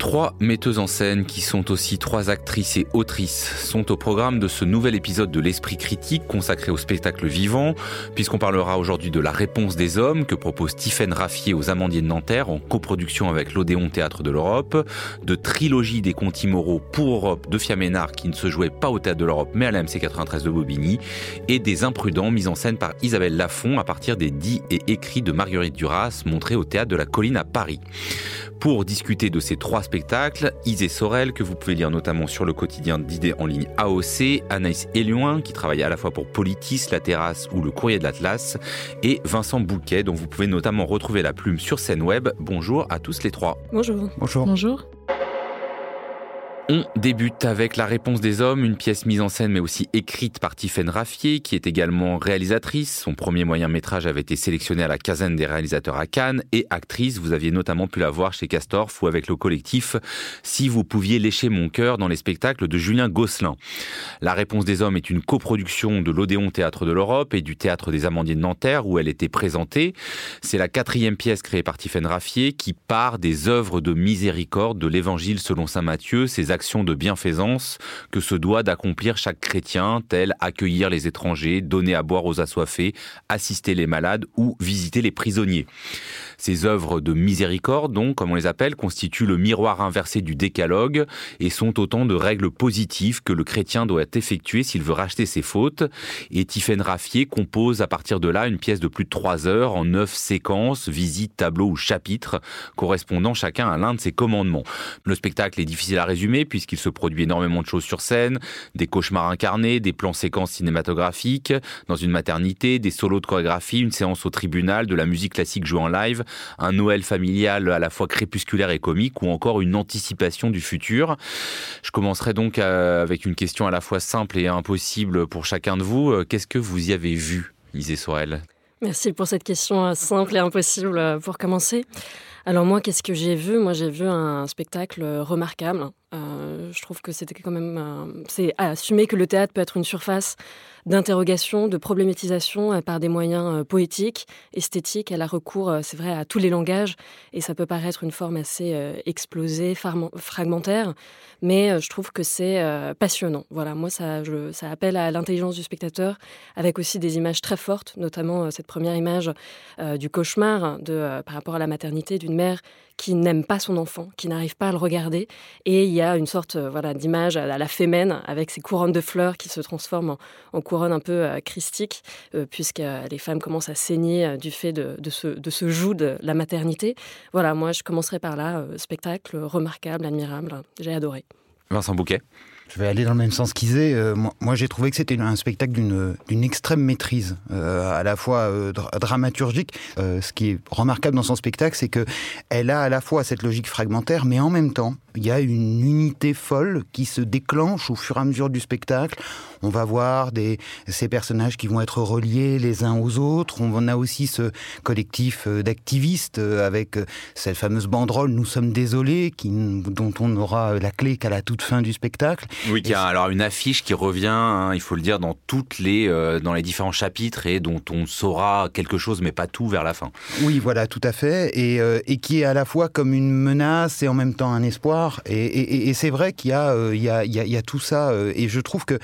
Trois metteuses en scène, qui sont aussi trois actrices et autrices, sont au programme de ce nouvel épisode de l'Esprit critique consacré au spectacle vivant, puisqu'on parlera aujourd'hui de La réponse des hommes que propose Tiffaine Raffier aux Amandiers de Nanterre en coproduction avec l'Odéon Théâtre de l'Europe, de Trilogie des contes immoraux pour Europe de Fiaménard qui ne se jouait pas au Théâtre de l'Europe mais à la MC 93 de Bobigny, et des Imprudents mis en scène par Isabelle Lafont à partir des dits et écrits de Marguerite Duras montrés au Théâtre de la Colline à Paris. Pour discuter de ces trois spectacles, Isée Sorel, que vous pouvez lire notamment sur le quotidien d'idées en ligne AOC, Anaïs Éluin, qui travaille à la fois pour Politis, La Terrasse ou le Courrier de l'Atlas, et Vincent Bouquet, dont vous pouvez notamment retrouver la plume sur scène web. Bonjour à tous les trois. Bonjour. Bonjour. Bonjour. On débute avec La réponse des hommes, une pièce mise en scène mais aussi écrite par Tiffaine Raffier, qui est également réalisatrice. Son premier moyen métrage avait été sélectionné à la quinzaine des réalisateurs à Cannes et actrice. Vous aviez notamment pu la voir chez Castorf ou avec le collectif Si vous pouviez lécher mon cœur dans les spectacles de Julien Gosselin. La réponse des hommes est une coproduction de l'Odéon Théâtre de l'Europe et du Théâtre des Amandiers de Nanterre où elle était présentée. C'est la quatrième pièce créée par Tiffaine Raffier qui part des œuvres de miséricorde de l'Évangile selon saint Matthieu, de bienfaisance que se doit d'accomplir chaque chrétien, tel accueillir les étrangers, donner à boire aux assoiffés, assister les malades ou visiter les prisonniers. Ces œuvres de miséricorde, donc, comme on les appelle, constituent le miroir inversé du décalogue et sont autant de règles positives que le chrétien doit effectuer s'il veut racheter ses fautes. Et Tiffaine Raffier compose à partir de là une pièce de plus de trois heures en neuf séquences, visites, tableaux ou chapitres, correspondant chacun à l'un de ses commandements. Le spectacle est difficile à résumer puisqu'il se produit énormément de choses sur scène, des cauchemars incarnés, des plans séquences cinématographiques, dans une maternité, des solos de chorégraphie, une séance au tribunal, de la musique classique jouée en live, un Noël familial à la fois crépusculaire et comique ou encore une anticipation du futur. Je commencerai donc euh, avec une question à la fois simple et impossible pour chacun de vous. Euh, qu'est-ce que vous y avez vu, Isée Sorel? Merci pour cette question euh, simple et impossible pour commencer. Alors moi, qu'est-ce que j'ai vu? Moi, j'ai vu un spectacle remarquable. je trouve que c'était quand même... c'est assumer que le théâtre peut être une surface d'interrogation, de problématisation euh, par des moyens euh, poétiques, esthétiques. Elle a recours, euh, c'est vrai, à tous les langages et ça peut paraître une forme assez explosée, fragmentaire, mais je trouve que c'est passionnant. Voilà, moi, ça, ça appelle à l'intelligence du spectateur avec aussi des images très fortes, notamment cette première image du cauchemar par rapport à la maternité d'une mère qui n'aime pas son enfant, qui n'arrive pas à le regarder. Et il y a une sorte voilà, d'image à la fémène avec ses couronnes de fleurs qui se transforment en, couronnes un peu euh, christiques, euh, puisque les femmes commencent à saigner euh, du fait de, ce, de ce joug de la maternité. Voilà, moi je commencerai par là, spectacle remarquable, admirable, j'ai adoré. Vincent Bouquet je vais aller dans le même sens qu'Isée. Euh, moi, j'ai trouvé que c'était un spectacle d'une extrême maîtrise, euh, à la fois euh, dramaturgique. ce qui est remarquable dans son spectacle, c'est que elle a à la fois cette logique fragmentaire, mais en même temps, il y a une unité folle qui se déclenche au fur et à mesure du spectacle. On va voir des, ces personnages qui vont être reliés les uns aux autres. On a aussi ce collectif d'activistes avec cette fameuse banderole Nous sommes désolés, qui, dont on aura la clé qu'à la toute fin du spectacle. Oui, y a alors une affiche qui revient, hein, il faut le dire, dans toutes les euh, dans les différents chapitres et dont on saura quelque chose, mais pas tout vers la fin. Oui, voilà, tout à fait, et, euh, et qui est à la fois comme une menace et en même temps un espoir. Et, et, c'est vrai qu'il y a euh, il y, a, il y, a, tout ça, et je trouve que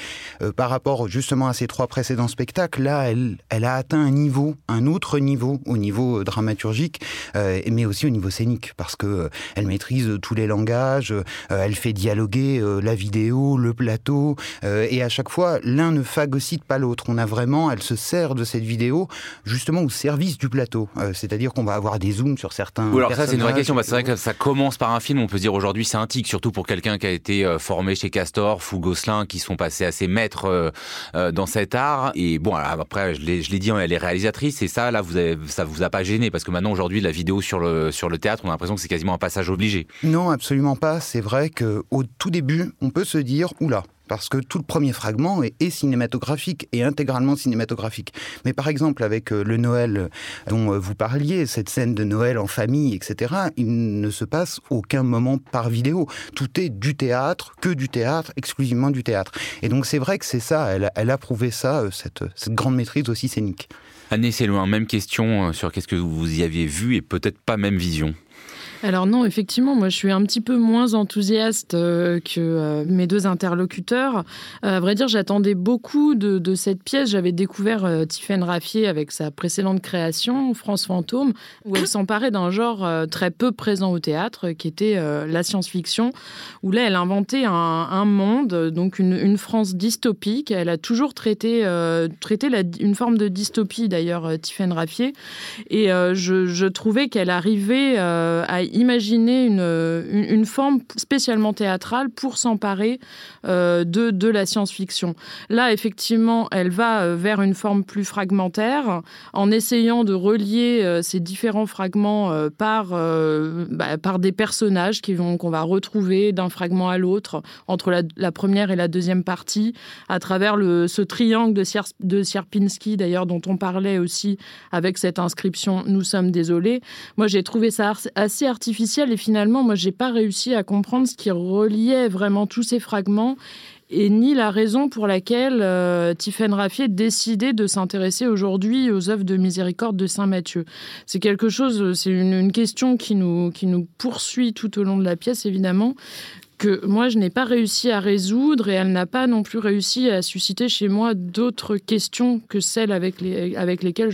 par rapport justement à ces trois précédents spectacles, là, elle, elle a atteint un niveau, un autre niveau, au niveau dramaturgique, mais aussi au niveau scénique, parce que elle maîtrise tous les langages, elle fait dialoguer la vidéo le plateau, euh, et à chaque fois, l'un ne phagocyte pas l'autre. On a vraiment, elle se sert de cette vidéo justement au service du plateau. Euh, c'est-à-dire qu'on va avoir des zooms sur certains. alors ça, c'est une vraie question. c'est vrai que ça commence par un film, on peut dire aujourd'hui c'est un tic, surtout pour quelqu'un qui a été euh, formé chez Castor ou Gosselin, qui sont passés assez maîtres dans cet art. Et bon, après, je l'ai dit, elle est réalisatrice, et ça, là, vous ça vous a pas gêné, parce que maintenant, aujourd'hui, la vidéo sur le, sur le théâtre, on a l'impression que c'est quasiment un passage obligé. Non, absolument pas. C'est vrai qu'au tout début, on peut se dire, oula, parce que tout le premier fragment est, cinématographique et intégralement cinématographique. Mais par exemple, avec euh, le Noël dont euh, vous parliez, cette scène de Noël en famille, etc., il ne se passe aucun moment par vidéo. Tout est du théâtre, que du théâtre, exclusivement du théâtre. Et donc c'est vrai que c'est ça, elle, a prouvé ça, euh, cette, cette grande maîtrise aussi scénique. Année, c'est loin. Même question sur qu'est-ce que vous y aviez vu et peut-être pas même vision. Alors non, effectivement, moi je suis un petit peu moins enthousiaste euh, que euh, mes deux interlocuteurs. Euh, à vrai dire, j'attendais beaucoup de, cette pièce. J'avais découvert Tiffaine Raffier avec sa précédente création, France Fantôme, où elle s'emparait d'un genre très peu présent au théâtre, qui était la science-fiction, où là elle inventait un, monde, donc une, France dystopique. Elle a toujours traité, traité une forme de dystopie d'ailleurs, Tiffaine Raffier. Et je, je, trouvais qu'elle arrivait à imaginer une, une, forme spécialement théâtrale pour s'emparer euh, de, de la science-fiction. Là, effectivement, elle va euh, vers une forme plus fragmentaire en essayant de relier euh, ces différents fragments par, bah, par des personnages qui vont, qu'on va retrouver d'un fragment à l'autre entre la, première et la deuxième partie à travers le, ce triangle de, de Sierpinski, d'ailleurs, dont on parlait aussi avec cette inscription Nous sommes désolés. Moi, j'ai trouvé ça assez artificielle et finalement, moi, j'ai pas réussi à comprendre ce qui reliait vraiment tous ces fragments et ni la raison pour laquelle euh, Tiffaine Raffier décidait de s'intéresser aujourd'hui aux œuvres de miséricorde de Saint Matthieu. C'est quelque chose, c'est une, question qui nous, qui nous poursuit tout au long de la pièce, évidemment que moi je n'ai pas réussi à résoudre et elle n'a pas non plus réussi à susciter chez moi d'autres questions que celles avec, les, avec lesquelles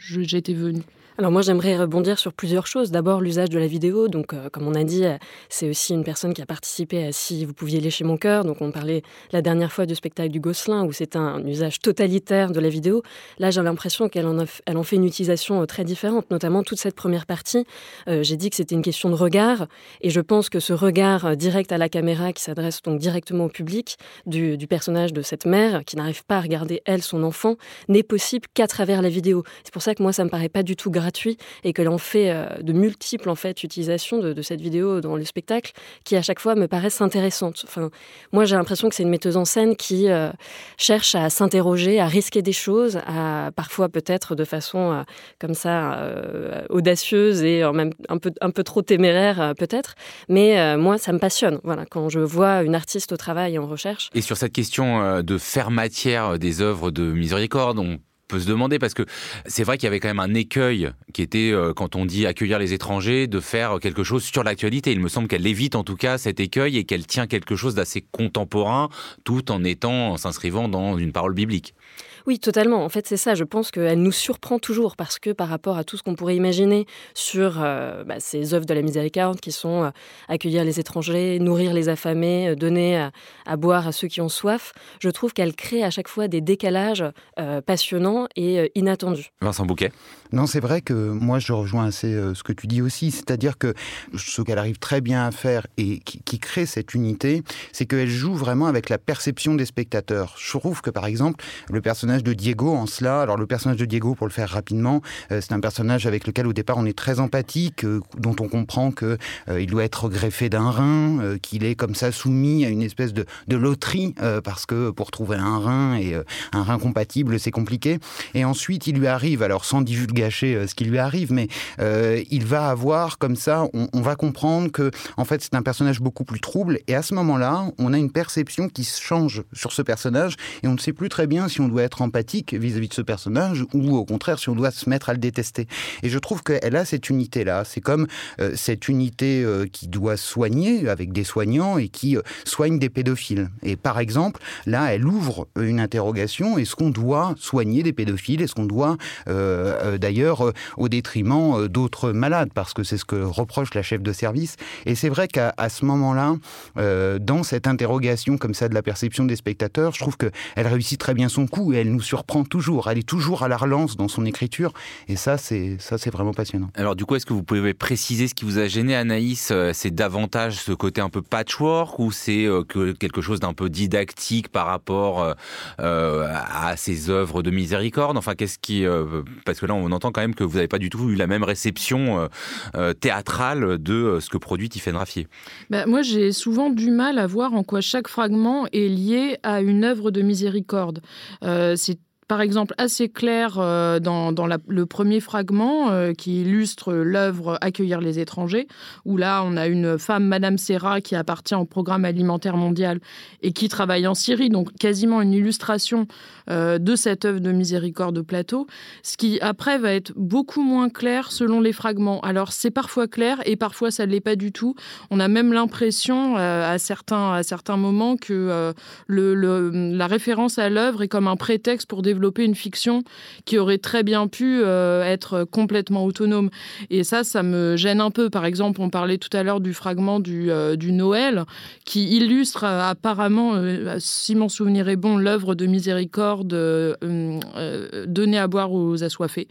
j'étais venue. Alors moi j'aimerais rebondir sur plusieurs choses. D'abord l'usage de la vidéo. Donc euh, comme on a dit, euh, c'est aussi une personne qui a participé à Si vous pouviez lécher mon cœur. Donc on parlait la dernière fois du spectacle du Gosselin où c'est un usage totalitaire de la vidéo. Là j'ai l'impression qu'elle en, fait une utilisation euh, très différente, notamment toute cette première partie. j'ai dit que c'était une question de regard et je pense que ce regard direct à la caméra qui s'adresse donc directement au public du, du personnage de cette mère qui n'arrive pas à regarder elle son enfant n'est possible qu'à travers la vidéo. C'est pour ça que moi ça me paraît pas du tout grave et que l'on fait euh, de multiples en fait utilisations de, cette vidéo dans le spectacle qui à chaque fois me paraissent intéressantes. Enfin, moi j'ai l'impression que c'est une metteuse en scène qui euh, cherche à s'interroger, à risquer des choses, à parfois peut-être de façon euh, comme ça audacieuse et même un peu un peu trop téméraire peut-être. Mais moi ça me passionne. Voilà, quand je vois une artiste au travail en recherche. Et sur cette question de faire matière des œuvres de miséricorde, on peut se demander parce que c'est vrai qu'il y avait quand même un écueil qui était euh, quand on dit accueillir les étrangers de faire quelque chose sur l'actualité. Il me semble qu'elle évite en tout cas cet écueil et qu'elle tient quelque chose d'assez contemporain tout en étant en s'inscrivant dans une parole biblique. Oui, totalement. En fait, c'est ça. Je pense qu'elle nous surprend toujours parce que par rapport à tout ce qu'on pourrait imaginer sur euh, bah, ces œuvres de la miséricorde qui sont euh, accueillir les étrangers, nourrir les affamés, euh, donner à, boire à ceux qui ont soif, je trouve qu'elle crée à chaque fois des décalages passionnants et inattendus. Vincent Bouquet Non, c'est vrai que moi je rejoins assez ce que tu dis aussi, c'est-à-dire que ce qu'elle arrive très bien à faire et qui, crée cette unité, c'est qu'elle joue vraiment avec la perception des spectateurs. Je trouve que par exemple, le personnage de Diego en cela. Alors le personnage de Diego, pour le faire rapidement, euh, c'est un personnage avec lequel au départ on est très empathique, euh, dont on comprend que euh, il doit être greffé d'un rein, qu'il est comme ça soumis à une espèce de, loterie parce que pour trouver un rein et un rein compatible c'est compliqué. Et ensuite il lui arrive, alors sans divulgacher ce qui lui arrive, mais il va avoir comme ça, on, va comprendre que en fait c'est un personnage beaucoup plus trouble. Et à ce moment-là, on a une perception qui change sur ce personnage et on ne sait plus très bien si on doit être empathique vis-à-vis de ce personnage ou au contraire si on doit se mettre à le détester. Et je trouve qu'elle a cette unité-là. C'est comme euh, cette unité euh, qui doit soigner avec des soignants et qui euh, soigne des pédophiles. Et par exemple, là, elle ouvre une interrogation. Est-ce qu'on doit soigner des pédophiles? Est-ce qu'on doit, d'ailleurs, au détriment d'autres malades Parce que c'est ce que reproche la chef de service. Et c'est vrai qu'à ce moment-là, dans cette interrogation comme ça de la perception des spectateurs, je trouve qu'elle réussit très bien son coup et elle nous surprend toujours. Elle est toujours à la relance dans son écriture. Et ça, c'est ça, c'est vraiment passionnant. Alors du coup, est-ce que vous pouvez préciser ce qui vous a gêné, Anaïs C'est davantage ce côté un peu patchwork ou c'est quelque chose d'un peu didactique par rapport à ces œuvres de miséricorde? Enfin, qu'est-ce qui parce que là, on entend quand même que vous n'avez pas du tout eu la même réception théâtrale de ce que produit Tiffaine Raffier. Bah, moi, j'ai souvent du mal à voir en quoi chaque fragment est lié à une œuvre de miséricorde. Euh, par exemple assez clair euh, dans, le premier fragment euh, qui illustre l'œuvre Accueillir les étrangers, où là on a une femme, Madame Serra, qui appartient au programme alimentaire mondial et qui travaille en Syrie, donc quasiment une illustration euh, de cette œuvre de miséricorde de plateau, ce qui après va être beaucoup moins clair selon les fragments. Alors c'est parfois clair et parfois ça ne l'est pas du tout. On a même l'impression à, certains, à certains moments que la référence à l'œuvre est comme un prétexte pour développer développer une fiction qui aurait très bien pu euh, être complètement autonome. Et ça, ça me gêne un peu. Par exemple, on parlait tout à l'heure du fragment du, euh, du Noël qui illustre euh, apparemment, si mon souvenir est bon, l'œuvre de miséricorde donnée à boire aux assoiffés.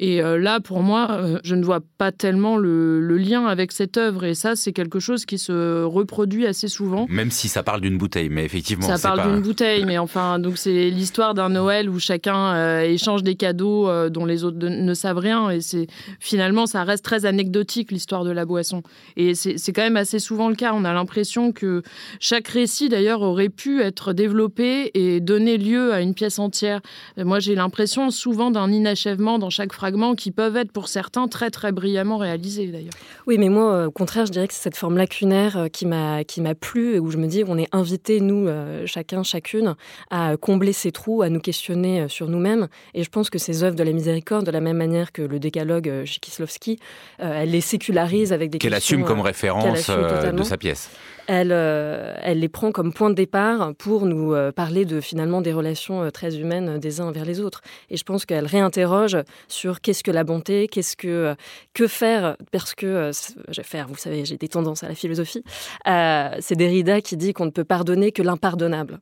Et là, pour moi, je ne vois pas tellement le, le lien avec cette œuvre. Et ça, c'est quelque chose qui se reproduit assez souvent. Même si ça parle d'une bouteille, mais effectivement. Ça parle d'une bouteille, mais enfin, donc c'est l'histoire d'un Noël où chacun euh, échange des cadeaux euh, dont les autres ne savent rien. Et c'est finalement, ça reste très anecdotique l'histoire de la boisson. Et c'est quand même assez souvent le cas. On a l'impression que chaque récit, d'ailleurs, aurait pu être développé et donner lieu à une pièce entière. Moi, j'ai l'impression souvent d'un inachèvement dans chaque qui peuvent être pour certains très très brillamment réalisés d'ailleurs. Oui, mais moi, au contraire, je dirais que c'est cette forme lacunaire euh, qui m'a qui m'a plu et où je me dis qu'on est invité nous, chacun, chacune, à combler ces trous, à nous questionner euh, sur nous-mêmes. Et je pense que ces œuvres de la miséricorde, de la même manière que le décalogue euh, chez Kislovski, euh, elle les sécularise avec des Qu'elle assume comme référence de sa pièce elle, euh, elle les prend comme point de départ pour nous euh, parler de finalement des relations euh, très humaines des uns envers les autres. Et je pense qu'elle réinterroge sur qu'est-ce que la bonté, qu'est-ce que que faire, parce que je vais faire, vous savez, j'ai des tendances à la philosophie. c'est Derrida qui dit qu'on ne peut pardonner que l'impardonnable.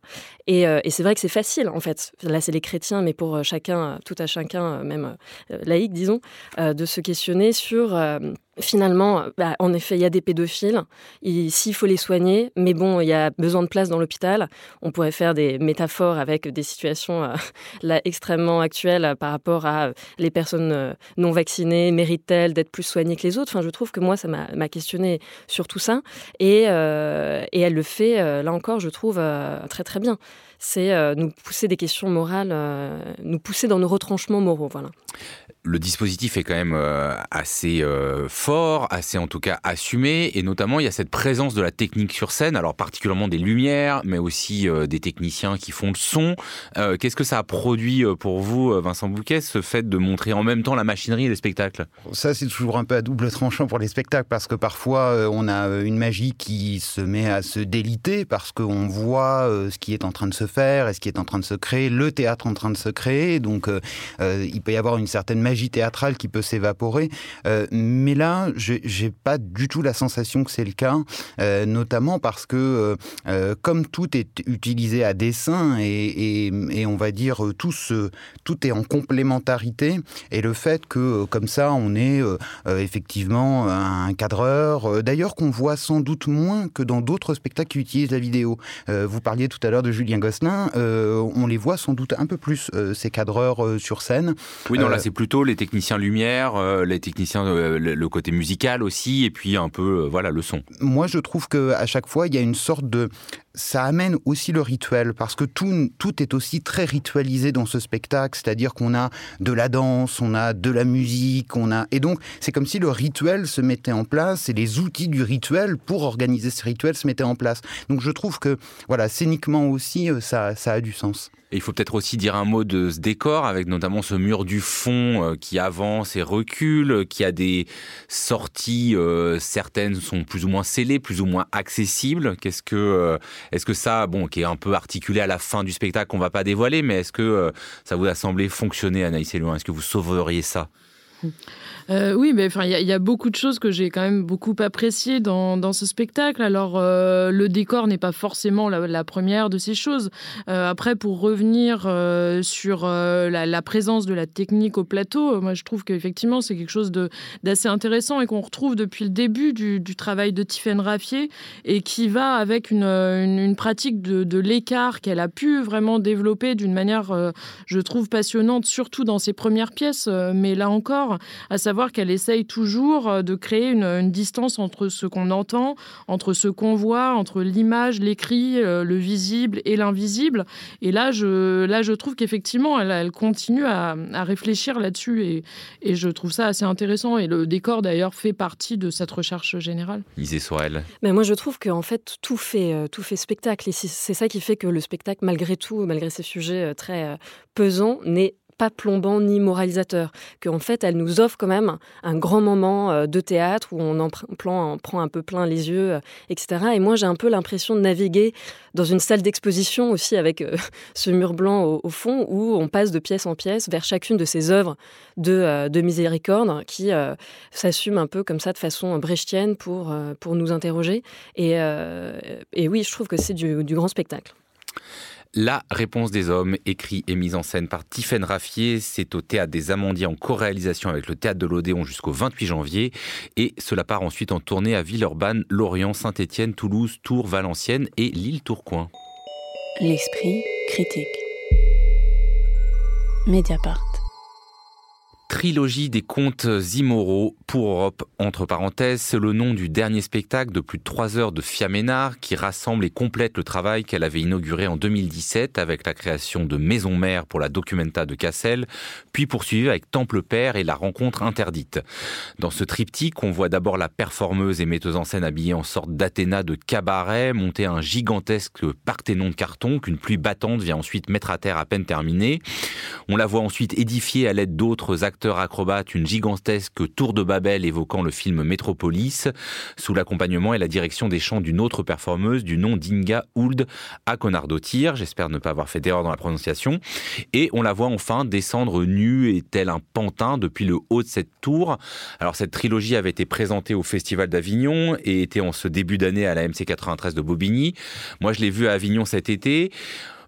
Et, et c'est vrai que c'est facile en fait. Là, c'est les chrétiens, mais pour chacun, tout à chacun, même laïque, disons, de se questionner sur Finalement, bah, en effet, il y a des pédophiles. S'il faut les soigner, mais bon, il y a besoin de place dans l'hôpital. On pourrait faire des métaphores avec des situations euh, extrêmement actuelles euh, par rapport à euh, les personnes non vaccinées. Méritent-elles d'être plus soignées que les autres? Enfin, je trouve que moi, ça m'a questionné sur tout ça, et, elle le fait là encore, je trouve très très bien c'est euh, nous pousser des questions morales, euh, nous pousser dans nos retranchements moraux. Voilà. Le dispositif est quand même euh, assez fort, assez en tout cas assumé, et notamment il y a cette présence de la technique sur scène, alors particulièrement des lumières, mais aussi des techniciens qui font le son. Qu'est-ce que ça a produit pour vous, Vincent Bouquet, ce fait de montrer en même temps la machinerie et les spectacles? Ça, c'est toujours un peu à double tranchant pour les spectacles, parce que parfois on a une magie qui se met à se déliter, parce qu'on voit ce qui est en train de se faire et ce qui est en train de se créer, le théâtre en train de se créer. Donc, euh, euh, il peut y avoir une certaine magie théâtrale qui peut s'évaporer. Euh, mais là, j'ai pas du tout la sensation que c'est le cas, notamment parce que comme tout est utilisé à dessein et, et, on va dire tout, tout est en complémentarité et le fait que comme ça on est effectivement un cadreur, d'ailleurs qu'on voit sans doute moins que dans d'autres spectacles qui utilisent la vidéo. vous parliez tout à l'heure de Julien Gosselin, euh, on les voit sans doute un peu plus, euh, ces cadreurs euh, sur scène. Oui, non, là c'est plutôt les techniciens lumière, les techniciens, le côté musical aussi, et puis un peu, voilà, le son. Moi, je trouve qu'à chaque fois, il y a une sorte de ça amène aussi le rituel, parce que tout, est aussi très ritualisé dans ce spectacle, c'est-à-dire qu'on a de la danse, on a de la musique, on a... Et donc, c'est comme si le rituel se mettait en place, et les outils du rituel pour organiser ce rituel se mettaient en place. Donc je trouve que, voilà, scéniquement aussi, ça, ça a du sens il faut peut-être aussi dire un mot de ce décor, avec notamment ce mur du fond euh, qui avance et recule, qui a des sorties, euh, certaines sont plus ou moins scellées, plus ou moins accessibles. Qu'est-ce que, euh, est-ce que ça, bon, qui est un peu articulé à la fin du spectacle, qu'on va pas dévoiler, mais est-ce que ça vous a semblé fonctionner, Anaïs Elouin Est-ce que vous sauveriez ça? Euh, oui, mais il y, a beaucoup de choses que j'ai quand même beaucoup appréciées dans, ce spectacle. Alors, euh, le décor n'est pas forcément la, première de ces choses. Euh, après, pour revenir sur la, présence de la technique au plateau, moi, je trouve qu'effectivement, c'est quelque chose d'assez intéressant et qu'on retrouve depuis le début du, travail de Tiffaine Raffier et qui va avec une pratique de, de l'écart qu'elle a pu vraiment développer d'une manière, je trouve, passionnante, surtout dans ses premières pièces. mais là encore, à savoir savoir qu'elle essaye toujours euh, de créer une, une distance entre ce qu'on entend, entre ce qu'on voit, entre l'image, l'écrit, euh, le visible et l'invisible. Et là, je, là, je trouve qu'effectivement, elle, elle, continue à, à réfléchir là-dessus et, et, je trouve ça assez intéressant. Et le décor, d'ailleurs, fait partie de cette recherche générale. Isée Sorel. Mais moi, je trouve qu'en fait, tout fait, euh, tout fait spectacle. Et c'est ça qui fait que le spectacle, malgré tout, malgré ces sujets très pesants, n'est pas plombant ni moralisateur, qu'en fait elle nous offre quand même un grand moment euh, de théâtre où on en prend un peu plein les yeux, euh, etc. Et moi j'ai un peu l'impression de naviguer dans une salle d'exposition aussi avec euh, ce mur blanc au, fond où on passe de pièce en pièce vers chacune de ces œuvres de, de miséricorde qui euh, s'assument un peu comme ça de façon brechtienne pour, pour nous interroger. Et, oui, je trouve que c'est du grand spectacle. La réponse des hommes, écrit et mise en scène par Tiffaine Raffier, c'est au Théâtre des Amandiers en co-réalisation avec le Théâtre de l'Odéon jusqu'au 28 janvier. Et cela part ensuite en tournée à Villeurbanne, Lorient, Saint-Étienne, Toulouse, Tours, Valenciennes et l'île Tourcoing. L'esprit critique. Mediapart. Trilogie des contes immoraux pour Europe, entre parenthèses, c'est le nom du dernier spectacle de plus de trois heures de Fia Ménard qui rassemble et complète le travail qu'elle avait inauguré en 2017 avec la création de Maison Mère pour la Documenta de Cassel, puis poursuivi avec Temple Père et la rencontre interdite. Dans ce triptyque, on voit d'abord la performeuse et metteuse en scène habillée en sorte d'Athéna de cabaret monter un gigantesque parthénon de carton qu'une pluie battante vient ensuite mettre à terre à peine terminée. On la voit ensuite édifiée à l'aide d'autres acteurs acteur acrobate une gigantesque tour de Babel évoquant le film Métropolis, sous l'accompagnement et la direction des chants d'une autre performeuse du nom d'Inga Ould à Conardotir. J'espère ne pas avoir fait d'erreur dans la prononciation. Et on la voit enfin descendre nue et tel un pantin depuis le haut de cette tour. Alors cette trilogie avait été présentée au Festival d'Avignon et était en ce début d'année à la MC 93 de Bobigny. Moi je l'ai vu à Avignon cet été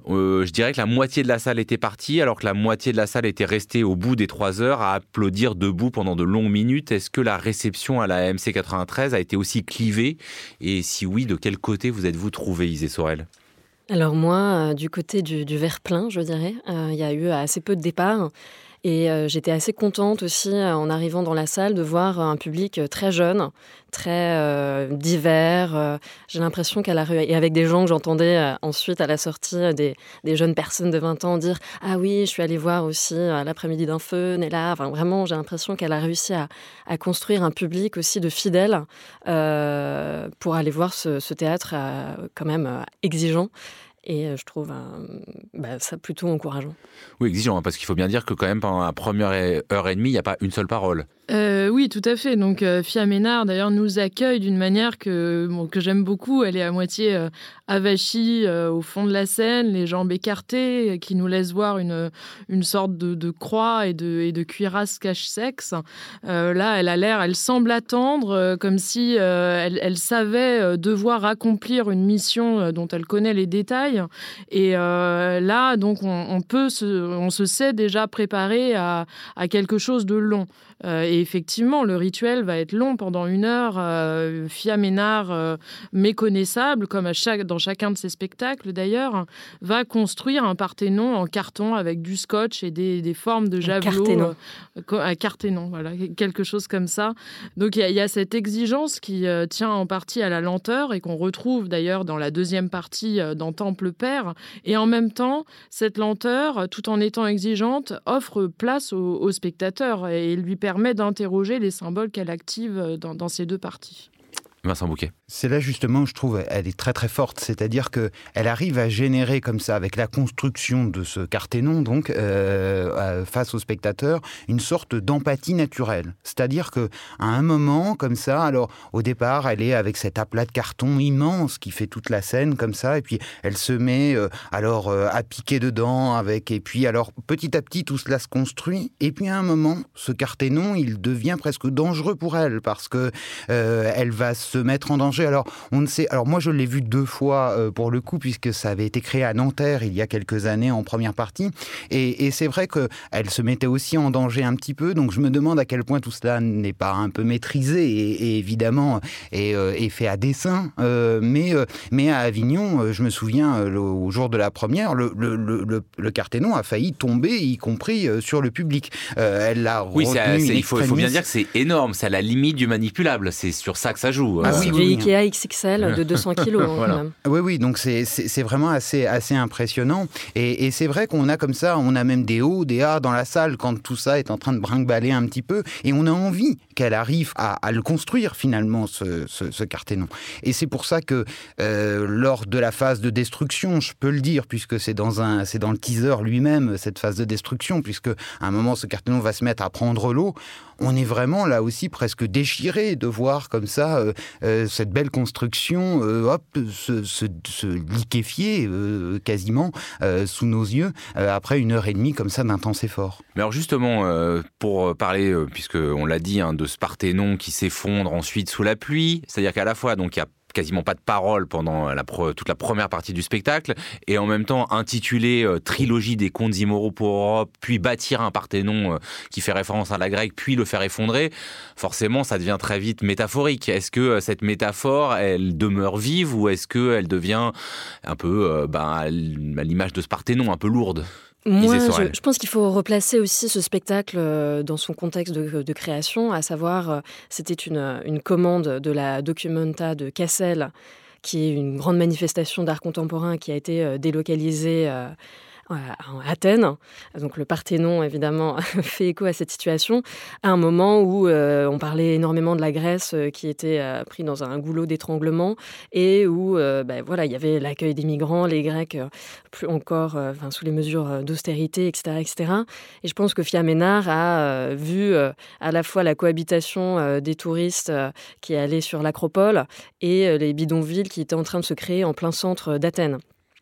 euh, je dirais que la moitié de la salle était partie, alors que la moitié de la salle était restée au bout des trois heures à applaudir debout pendant de longues minutes. Est-ce que la réception à la MC 93 a été aussi clivée? Et si oui, de quel côté vous êtes-vous trouvé, Isée Sorel? Alors moi, euh, du côté du, verre plein, je dirais, euh, il y a eu assez peu de départs. Et euh, j'étais assez contente aussi euh, en arrivant dans la salle de voir un public très jeune, très euh, divers. Euh, J'ai l'impression qu'à la rue, et avec des gens que j'entendais euh, ensuite à la sortie, des, jeunes personnes de 20 ans dire Ah oui, je suis allée voir aussi euh, l'après-midi d'un feu, et là. Enfin, vraiment, j'ai l'impression qu'elle a réussi à, construire un public aussi de fidèles euh, pour aller voir ce, théâtre euh, quand même euh, exigeant. Et je trouve euh, bah, ça plutôt encourageant. Oui, exigeant, parce qu'il faut bien dire que quand même pendant la première heure et demie, il n'y a pas une seule parole. Euh, oui, tout à fait. Donc, euh, Fia Ménard, d'ailleurs, nous accueille d'une manière que, j'aime beaucoup. Elle est à moitié euh, avachie euh, au fond de la scène, les jambes écartées, qui nous laisse voir une, une sorte de, croix et de, et cuirasse cache-sexe. Là, elle a l'air, elle semble attendre, comme si elle, savait devoir accomplir une mission dont elle connaît les détails. Et là, donc, on, peut se, on se sait déjà préparé à, à quelque chose de long. Euh, et effectivement, le rituel va être long pendant une heure. Euh, Fia Ménard, euh, méconnaissable, comme à chaque, dans chacun de ses spectacles d'ailleurs, va construire un parthénon en carton avec du scotch et des, des formes de javelot. Un euh, carténon, voilà, quelque chose comme ça. Donc il y, y, a cette exigence qui euh, tient en partie à la lenteur et qu'on retrouve d'ailleurs dans la deuxième partie dans Temple Père. Et en même temps, cette lenteur, tout en étant exigeante, offre place au, au spectateur et lui permet d'interroger les symboles qu'elle active dans, dans ces deux parties. C'est là justement, je trouve, elle est très très forte. C'est-à-dire que elle arrive à générer comme ça, avec la construction de ce carténon, donc euh, face au spectateur, une sorte d'empathie naturelle. C'est-à-dire que à un moment comme ça, alors au départ, elle est avec cet aplat de carton immense qui fait toute la scène comme ça, et puis elle se met euh, alors euh, à piquer dedans avec, et puis alors petit à petit tout cela se construit, et puis à un moment, ce carténon, il devient presque dangereux pour elle parce que elle va se mettre en danger. Alors on ne sait, alors moi je l'ai vu deux fois pour le coup puisque ça avait été créé à Nanterre il y a quelques années en première partie, et, et c'est vrai que elle se mettait aussi en danger un petit peu, donc je me demande à quel point tout cela n'est pas un peu maîtrisé et, évidemment est, fait à dessein, mais mais à Avignon, je me souviens au jour de la première, le, le, le, le Carténon a failli tomber, y compris sur le public. elle l'a oui, il, faut, il faut bien dire que c'est énorme, c'est à la limite du manipulable, c'est sur ça que ça joue. Ah, oui, oui, Ikea XXL de 200 kilos. Hein, oui, oui, donc c'est vraiment assez, assez impressionnant. Et, et c'est vrai qu'on a comme ça, on a même des hauts, des A dans la salle quand tout ça est en train de brinque-baller un petit peu. Et on a envie qu'elle arrive à, à, le construire finalement, ce, ce, ce Carténon. Et c'est pour ça que euh, lors de la phase de destruction, je peux le dire, puisque c'est dans, un, dans le teaser lui-même, cette phase de destruction, puisque à un moment, ce Carténon va se mettre à prendre l'eau, on est vraiment là aussi presque déchiré de voir comme ça euh, euh, cette belle construction euh, hop, se, liquéfier quasiment sous nos yeux après une heure et demie comme ça d'intense effort. Mais alors justement, pour parler, puisque on l'a dit, hein, de ce Parthénon qui s'effondre ensuite sous la pluie, c'est-à-dire qu'à la fois donc il y a quasiment pas de parole pendant toute la première partie du spectacle, et en même temps intitulé euh, Trilogie des contes immoraux pour Europe, puis bâtir un Parthénon euh, qui fait référence à la grecque, puis le faire effondrer, forcément ça devient très vite métaphorique. Est-ce que euh, cette métaphore, elle demeure vive ou est-ce qu'elle devient un peu ben, à l'image de ce Parthénon, un peu lourde? Moi, je, pense qu'il faut replacer aussi ce spectacle euh, dans son contexte de, création, à savoir, euh, c'était une, une, commande de la Documenta de Cassel, qui est une grande manifestation d'art contemporain qui a été euh, délocalisée à Athènes. Donc le Parthénon, évidemment, fait écho à cette situation, à un moment où euh, on parlait énormément de la Grèce euh, qui était euh, pris dans un goulot d'étranglement et où ben, voilà, il y avait l'accueil des migrants, les Grecs plus encore sous les mesures d'austérité, etc., etc. Et je pense que Fiaménard a vu à la fois la cohabitation des touristes qui allaient sur l'acropole et les bidonvilles qui étaient en train de se créer en plein centre d'Athènes.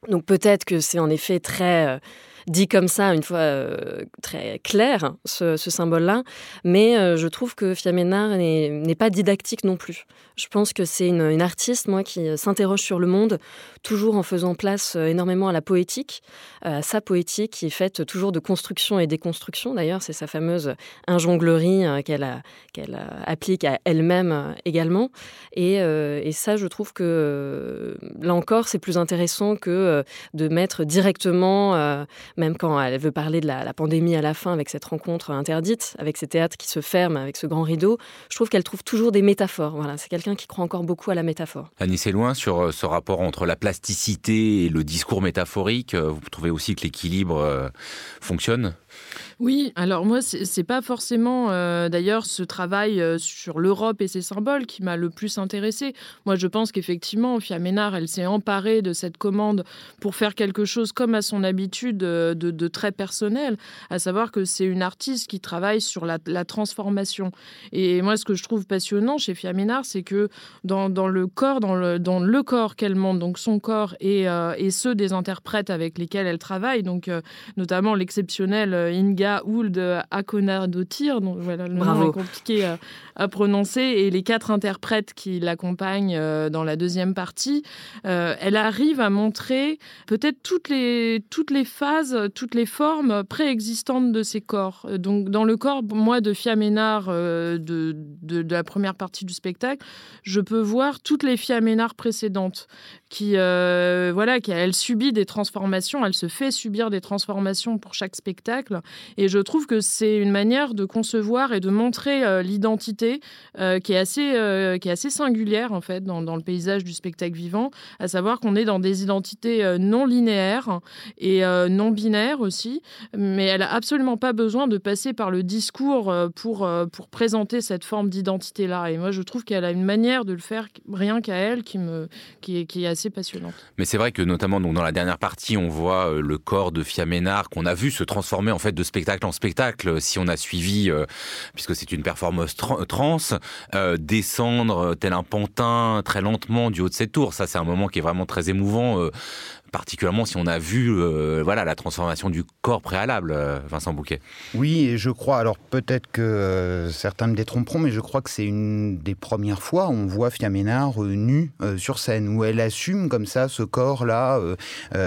Donc peut-être que c'est en effet très euh, dit comme ça, une fois euh, très clair, ce, symbole-là. Mais euh, je trouve que Fiaménard n'est pas didactique non plus. Je pense que c'est une, artiste, moi, qui s'interroge sur le monde, toujours en faisant place euh, énormément à la poétique, à sa poétique qui est faite toujours de construction et déconstruction. D'ailleurs, c'est sa fameuse injonglerie qu'elle applique à elle-même également. Et, ça, je trouve que là encore, c'est plus intéressant que de mettre directement même quand elle veut parler de la, pandémie à la fin avec cette rencontre interdite, avec ces théâtres qui se ferment, avec ce grand rideau, je trouve qu'elle trouve toujours des métaphores. Voilà, c'est quelqu'un qui croit encore beaucoup à la métaphore. Annie, c'est loin sur euh, ce rapport entre la plasticité et le discours métaphorique. Euh, vous trouvez aussi que l'équilibre euh, fonctionne? Oui, alors moi, c'est pas forcément euh, d'ailleurs ce travail euh, sur l'Europe et ses symboles qui m'a le plus intéressé. Moi, je pense qu'effectivement, Fiaménard, elle s'est emparée de cette commande pour faire quelque chose comme à son habitude euh, de, très personnel, à savoir que c'est une artiste qui travaille sur la, transformation. Et moi, ce que je trouve passionnant chez Fiaménard, c'est que dans, le corps, dans le, dans le corps qu'elle montre, donc son corps et, et, ceux des interprètes avec lesquels elle travaille, donc notamment l'exceptionnel Inga ou de Akonadotir, donc voilà, le nom est compliqué à, à, prononcer, et les quatre interprètes qui l'accompagnent euh, dans la deuxième partie, euh, elle arrive à montrer peut-être toutes les, toutes les phases, toutes les formes préexistantes de ces corps. Donc dans le corps, moi, de Fiaménard, euh, de, de, la première partie du spectacle, je peux voir toutes les Fiaménard précédentes qui, voilà, qui elle subit des transformations, elle se fait subir des transformations pour chaque spectacle spectacle. Et je trouve que c'est une manière de concevoir et de montrer l'identité qui, est assez, qui est assez singulière, en fait, dans, dans, le paysage du spectacle vivant, à savoir qu'on est dans des identités non linéaires et non binaires aussi, mais elle a absolument pas besoin de passer par le discours pour, pour présenter cette forme d'identité-là. Et moi, je trouve qu'elle a une manière de le faire rien qu'à elle qui, me, qui, est, assez passionnante. Mais c'est vrai que notamment donc, dans la dernière partie, on voit euh, le corps de Fiaménard qu'on a vu se transformer en fait de spectacle en spectacle. Si on a suivi, euh, puisque c'est une performance trans, euh, descendre tel un pantin très lentement du haut de cette tour, ça c'est un moment qui est vraiment très émouvant particulièrement si on a vu euh, voilà, la transformation du corps préalable, euh, Vincent Bouquet. Oui, et je crois, alors peut-être que euh, certains me détromperont, mais je crois que c'est une des premières fois où on voit Fiaménard nue sur scène, où elle assume comme ça ce corps-là,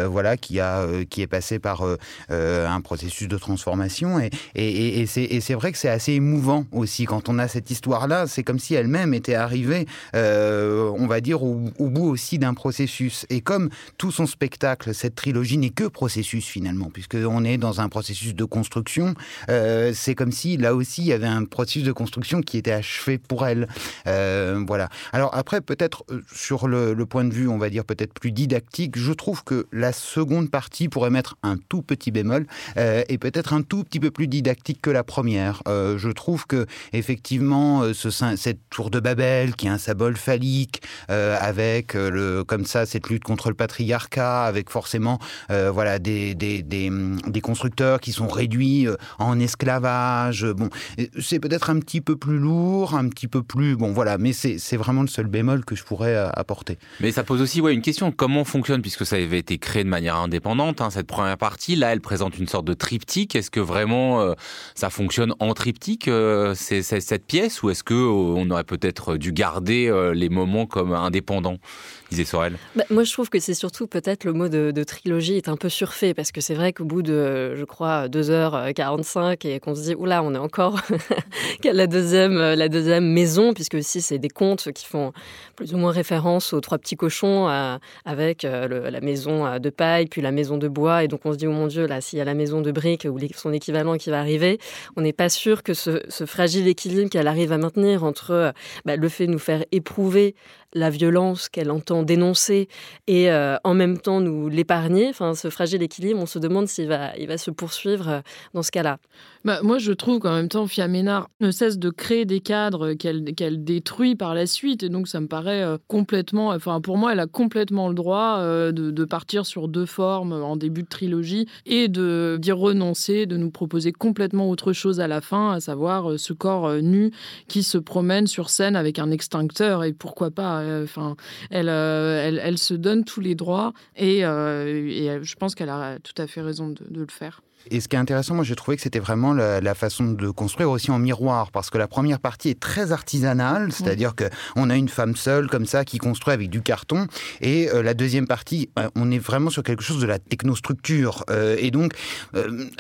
voilà, qui, a, qui est passé par un processus de transformation. Et, et, et c'est vrai que c'est assez émouvant aussi quand on a cette histoire-là. C'est comme si elle-même était arrivée, on va dire, au, au bout aussi d'un processus. Et comme tout son spectacle, cette trilogie n'est que processus finalement, puisqu'on est dans un processus de construction. Euh, c'est comme si là aussi il y avait un processus de construction qui était achevé pour elle. Euh, voilà. Alors après, peut-être euh, sur le, point de vue, on va dire peut-être plus didactique, je trouve que la seconde partie pourrait mettre un tout petit bémol et peut-être un tout petit peu plus didactique que la première. je trouve que effectivement, ce, cette tour de Babel, qui est un symbole phallique, avec le, comme ça cette lutte contre le patriarcat, avec forcément euh, voilà, des, des, des, constructeurs qui sont réduits euh, en esclavage. Bon, c'est peut-être un petit peu plus lourd, un petit peu plus... Bon, voilà, mais c'est vraiment le seul bémol que je pourrais euh, apporter. Mais ça pose aussi ouais, une question, comment fonctionne, puisque ça avait été créé de manière indépendante, hein, cette première partie, là, elle présente une sorte de triptyque. Est-ce que vraiment ça fonctionne en triptyque, c'est cette pièce, ou est-ce qu'on aurait peut-être dû garder les moments comme indépendants? Sorel bah, Moi, je trouve que c'est surtout peut-être le mot de, trilogie est un peu surfait parce que c'est vrai qu'au bout de, je crois, 2h45 et qu'on se dit, oula, on est encore la deuxième, la deuxième maison, puisque aussi c'est des contes qui font plus ou moins référence aux trois petits cochons euh, avec euh, la maison euh, de paille, puis la maison de bois. Et donc on se dit, oh mon Dieu, là, s'il y a la maison de briques ou son équivalent qui va arriver, on n'est pas sûr que ce, fragile équilibre qu'elle arrive à maintenir entre bah, le fait de nous faire éprouver la violence qu'elle entend dénoncer et euh, en même temps nous l'épargner. Enfin, ce fragile équilibre, on se demande s'il va, il va se poursuivre euh, dans ce cas-là. Bah, moi, je trouve qu'en même temps, Fia Ménard ne cesse de créer des cadres qu'elle détruit par la suite. Et donc, ça me paraît euh, complètement. Enfin, pour moi, elle a complètement le droit de, partir sur deux formes en début de trilogie et de d'y renoncer, de nous proposer complètement autre chose à la fin, à savoir ce corps nu qui se promène sur scène avec un extincteur. Et pourquoi pas euh, enfin, euh, elle, elle, se donne tous les droits et, euh, je pense qu'elle a tout à fait raison de le faire. Et ce qui est intéressant, moi j'ai trouvé que c'était vraiment la, façon de construire aussi en miroir, parce que la première partie est très artisanale, c'est-à-dire qu'on a une femme seule comme ça qui construit avec du carton, et euh, la deuxième partie, euh, on est vraiment sur quelque chose de la technostructure. Euh, et donc,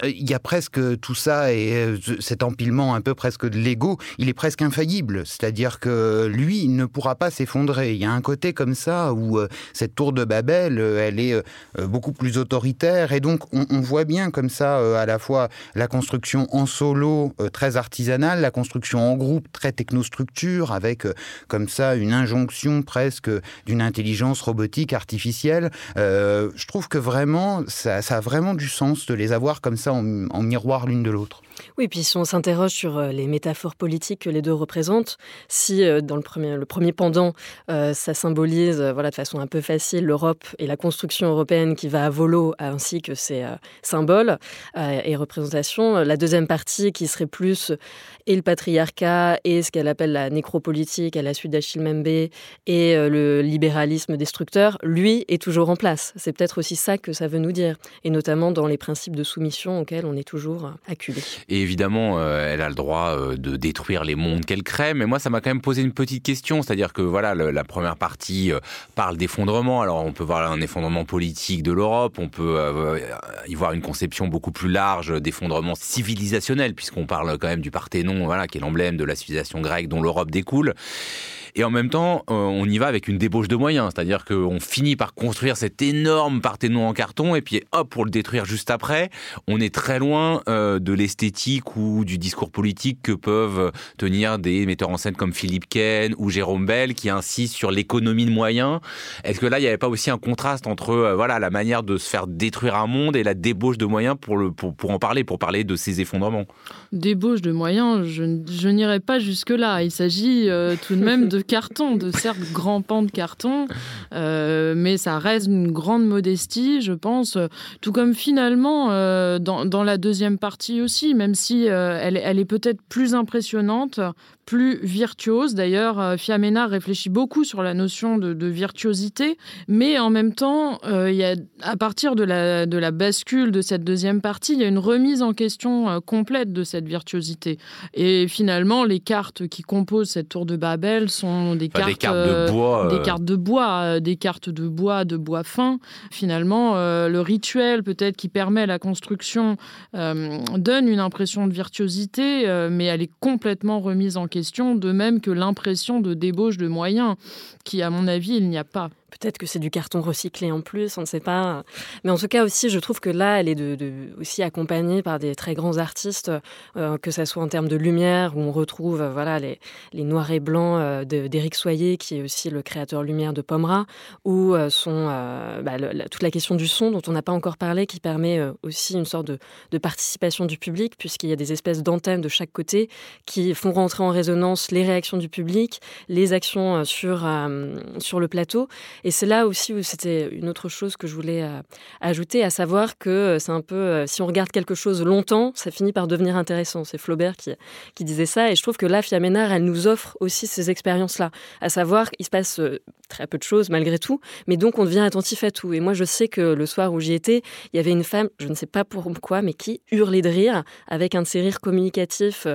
il y a presque tout ça, et cet empilement un peu presque de l'ego, il est presque infaillible, c'est-à-dire que lui, il ne pourra pas s'effondrer. Il y a un côté comme ça où cette tour de Babel, elle est beaucoup plus autoritaire, et donc on, on voit bien comme ça euh, à la fois la construction en solo euh, très artisanale, la construction en groupe très technostructure, avec euh, comme ça une injonction presque d'une intelligence robotique artificielle. je trouve que vraiment, ça, a vraiment du sens de les avoir comme ça en miroir l'une de l'autre. Oui, puis si on s'interroge sur euh, les métaphores politiques que les deux représentent, si euh, dans le premier, le premier pendant, euh, ça symbolise voilà, de façon un peu facile l'Europe et la construction européenne qui va à volo, ainsi que ses symboles et représentations, la deuxième partie qui serait plus et le patriarcat et ce qu'elle appelle la nécropolitique à la suite d'Achille Mbembe et le libéralisme destructeur, lui est toujours en place. C'est peut-être aussi ça que ça veut nous dire, et notamment dans les principes de soumission auxquels on est toujours acculé. Et évidemment, euh, elle a le droit euh, de détruire les mondes qu'elle crée. Mais moi, ça m'a quand même posé une petite question. C'est-à-dire que voilà, la première partie euh, parle d'effondrement. Alors, on peut voir un effondrement politique de l'Europe. On peut y voir une conception beaucoup plus large d'effondrement civilisationnel, puisqu'on parle quand même du Parthénon, voilà, qui est l'emblème de la civilisation grecque dont l'Europe découle. Et en même temps, on y va avec une débauche de moyens, c'est-à-dire qu'on finit par construire cet énorme Parthénon en carton, et puis hop, pour le détruire juste après, on est très loin de l'esthétique ou du discours politique que peuvent tenir des metteurs en scène comme Philippe Ken ou Jérôme Bell qui insistent sur l'économie de moyens. Est-ce que là, il n'y avait pas aussi un contraste entre euh, voilà la manière de se faire détruire un monde et la débauche de moyens pour, le, pour, pour en parler, pour parler de ces effondrements? Débauche de moyens, je, je n'irai pas jusque-là. Il s'agit euh, tout de même de carton, de certes grands pans de carton, euh, mais ça reste une grande modestie, je pense, tout comme finalement dans, dans, la deuxième partie aussi, même si elle, elle est peut-être plus impressionnante, plus virtuose. D'ailleurs, euh, Fiamena réfléchit beaucoup sur la notion de, virtuosité, mais en même temps, euh, il y a, à partir de la, de la bascule de cette deuxième partie, il y a une remise en question euh, complète de cette virtuosité. Et finalement, les cartes qui composent cette tour de Babel sont des, cartes, de bois, des cartes de bois, des cartes de bois, de bois fin. Finalement, le rituel peut-être qui permet la construction donne une impression de virtuosité, mais elle est complètement remise en question de même que l'impression de débauche de moyens, qui, à mon avis, il n'y a pas. Peut-être que c'est du carton recyclé en plus, on ne sait pas. Mais en tout cas aussi, je trouve que là, elle est aussi accompagnée par des très grands artistes, euh, que ce soit en termes de lumière, où on retrouve euh, voilà les, noirs et blancs euh, d'Éric Soyer, qui est aussi le créateur lumière de Pomera, ou son, bah, toute la question du son, dont on n'a pas encore parlé, qui permet aussi une sorte de, de participation du public, puisqu'il y a des espèces d'antennes de chaque côté qui font rentrer en résonance les réactions du public, les actions sur, sur le plateau. Et c'est là aussi où c'était une autre chose que je voulais euh, ajouter, à savoir que euh, c'est un peu, euh, si on regarde quelque chose longtemps, ça finit par devenir intéressant. C'est Flaubert qui, disait ça. Et je trouve que là, Fiaménard, elle nous offre aussi ces expériences-là. À savoir qu'il se passe très peu de choses malgré tout, mais donc on devient attentif à tout. Et moi, je sais que le soir où j'y étais, il y avait une femme, je ne sais pas pourquoi, mais qui hurlait de rire avec un de ces rires communicatifs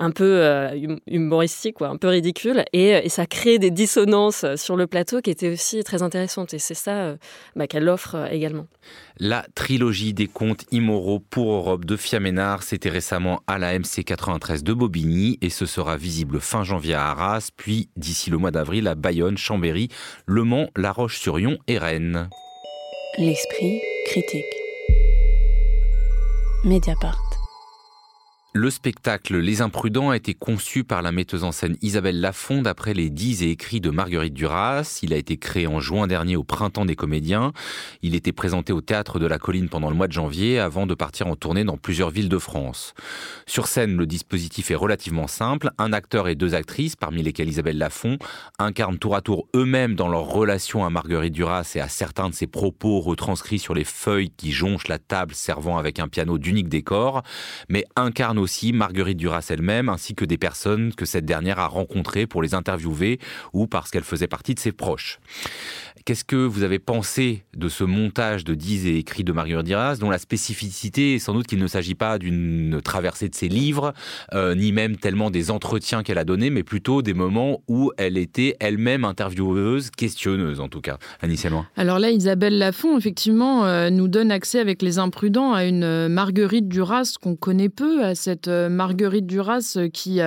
un peu hum, humoristique, quoi, un peu ridicule. Et, et ça crée des dissonances sur le plateau qui étaient aussi très intéressante. Et c'est ça euh, bah, qu'elle offre euh, également. La trilogie des contes immoraux pour Europe de Fiaménard, c'était récemment à la MC 93 de Bobigny et ce sera visible fin janvier à Arras, puis d'ici le mois d'avril à Bayonne, Chambéry, Le Mans, La Roche-sur-Yon et Rennes. L'esprit critique. Mediapart. Le spectacle Les Imprudents a été conçu par la metteuse en scène Isabelle Lafond d'après les dix et écrits de Marguerite Duras. Il a été créé en juin dernier au Printemps des Comédiens. Il était présenté au Théâtre de la Colline pendant le mois de janvier avant de partir en tournée dans plusieurs villes de France. Sur scène, le dispositif est relativement simple. Un acteur et deux actrices, parmi lesquelles Isabelle Lafont, incarnent tour à tour eux-mêmes dans leur relation à Marguerite Duras et à certains de ses propos retranscrits sur les feuilles qui jonchent la table servant avec un piano d'unique décor, mais incarnent aussi Marguerite Duras elle-même, ainsi que des personnes que cette dernière a rencontrées pour les interviewer ou parce qu'elle faisait partie de ses proches. Qu'est-ce que vous avez pensé de ce montage de 10 et écrits de Marguerite Duras, dont la spécificité est sans doute qu'il ne s'agit pas d'une traversée de ses livres, euh, ni même tellement des entretiens qu'elle a donnés, mais plutôt des moments où elle était elle-même intervieweuse, questionneuse en tout cas. Loin. Alors là, Isabelle Lafont, effectivement, euh, nous donne accès avec Les Imprudents à une euh, Marguerite Duras qu'on connaît peu, à cette Marguerite Duras qui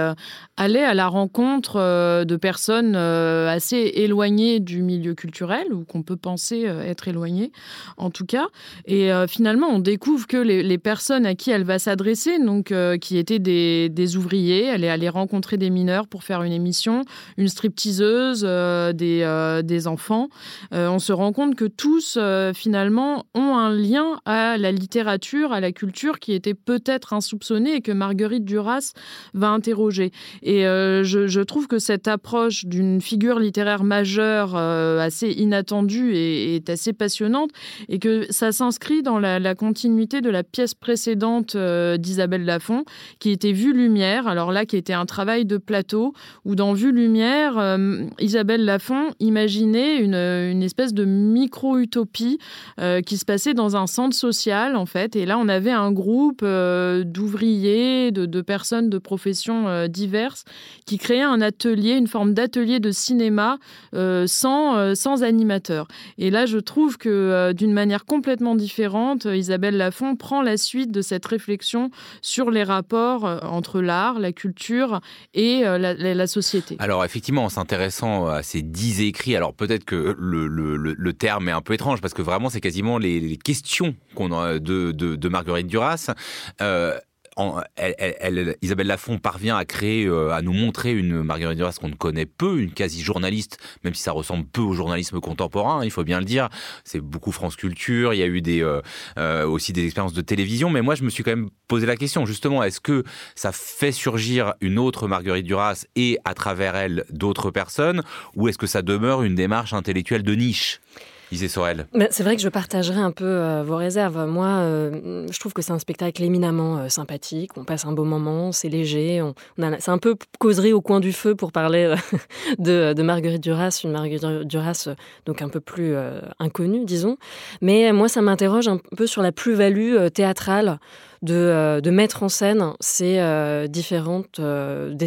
allait à la rencontre de personnes assez éloignées du milieu culturel ou qu'on peut penser euh, être éloigné, en tout cas. Et euh, finalement, on découvre que les, personnes à qui elle va s'adresser, donc euh, qui étaient des, ouvriers, elle est allée rencontrer des mineurs pour faire une émission, une stripteaseuse, des, enfants. on se rend compte que tous, finalement, ont un lien à la littérature, à la culture qui était peut-être insoupçonnée et que Marguerite Duras va interroger. Et je, je, trouve que cette approche d'une figure littéraire majeure assez inattendue inattendue et est assez passionnante et que ça s'inscrit dans la, continuité de la pièce précédente euh, d'Isabelle Lafont qui était Vue Lumière. Alors là, qui était un travail de plateau où dans Vue Lumière, euh, Isabelle Lafont imaginait une, une espèce de micro-utopie euh, qui se passait dans un centre social en fait. Et là, on avait un groupe d'ouvriers de, personnes de professions diverses qui créaient un atelier, une forme d'atelier de cinéma sans, sans Et là, je trouve que d'une manière complètement différente, Isabelle Lafont prend la suite de cette réflexion sur les rapports entre l'art, la culture et la, société. Alors effectivement, en s'intéressant à ces dix écrits, alors peut-être que le, terme est un peu étrange parce que vraiment c'est quasiment les, questions qu'on a de, Marguerite Duras. Euh, elle, Isabelle Lafont parvient à créer, euh, à nous montrer une Marguerite Duras qu'on ne connaît peu, une quasi-journaliste, même si ça ressemble peu au journalisme contemporain, il faut bien le dire. C'est beaucoup France Culture, il y a eu euh, euh, aussi des expériences de télévision, mais moi je me suis quand même posé la question, justement, est-ce que ça fait surgir une autre Marguerite Duras et à travers elle d'autres personnes, ou est-ce que ça demeure une démarche intellectuelle de niche? C'est vrai que je partagerai un peu euh, vos réserves. Moi, euh, je trouve que c'est un spectacle éminemment euh, sympathique. On passe un beau moment, c'est léger. On, c'est un peu causerie au coin du feu pour parler de, Marguerite Duras, une Marguerite Duras donc un peu plus inconnue, disons. Mais moi, ça m'interroge un peu sur la plus-value théâtrale de, de, mettre en scène ces, différentes,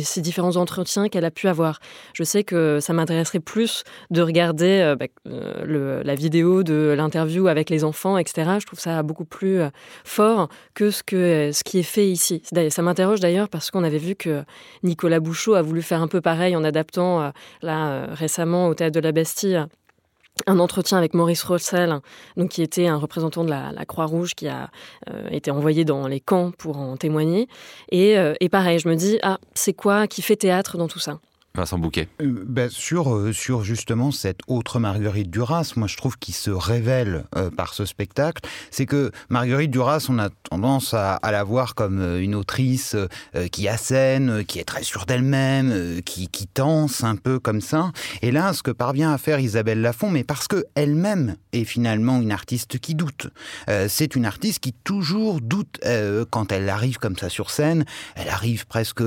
ces différents entretiens qu'elle a pu avoir. Je sais que ça m'intéresserait plus de regarder bah, la vidéo de l'interview avec les enfants, etc. Je trouve ça beaucoup plus euh, fort que ce, que, ce qui est fait ici. Ça m'interroge d'ailleurs parce qu'on avait vu que Nicolas Bouchot a voulu faire un peu pareil en adaptant, euh, là, euh, récemment, au Théâtre de la Bastille, un entretien avec Maurice Rossel, donc qui était un représentant de la, Croix-Rouge qui a été envoyé dans les camps pour en témoigner. Et, et pareil, je me dis, ah, c'est quoi qui fait théâtre dans tout ça? Vincent Bouquet euh, ben, sur, euh, sur justement cette autre Marguerite Duras, moi je trouve qu'il se révèle euh, par ce spectacle, c'est que Marguerite Duras, on a tendance à, la voir comme une autrice qui assène, qui est très sûre d'elle-même, qui, qui tense un peu comme ça. Et là, ce que parvient à faire Isabelle Lafont, mais parce qu'elle-même est finalement une artiste qui doute. c'est une artiste qui toujours doute quand elle arrive comme ça sur scène. Elle arrive presque,